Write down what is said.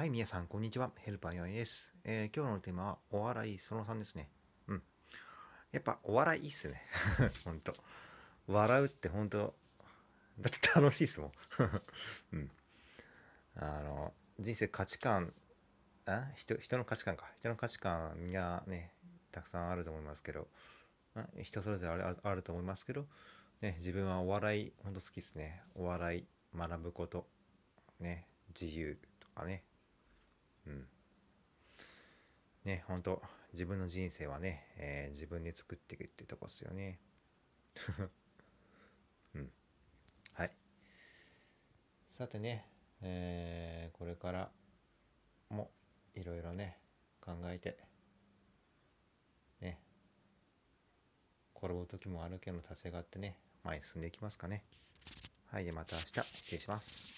はい、皆さん、こんにちは。ヘルパーヨイです、えー、今日のテーマは、お笑いその3ですね。うん。やっぱ、お笑いいいっすね。ほんと。笑うってほんと、だって楽しいっすもん。うん。あの、人生価値観、あ？人人の価値観か。人の価値観、みんなね、たくさんあると思いますけど、人それぞれあるあると思いますけど、ね、自分はお笑い、ほんと好きっすね。お笑い、学ぶこと、ね、自由とかね。うん。ね、ほんと、自分の人生はね、えー、自分で作っていくってとこっすよね。うん。はい。さてね、えー、これからもいろいろね、考えて、ね、転ぶ時もあるけど立ち上がってね、前に進んでいきますかね。はい、でまた明日失礼します。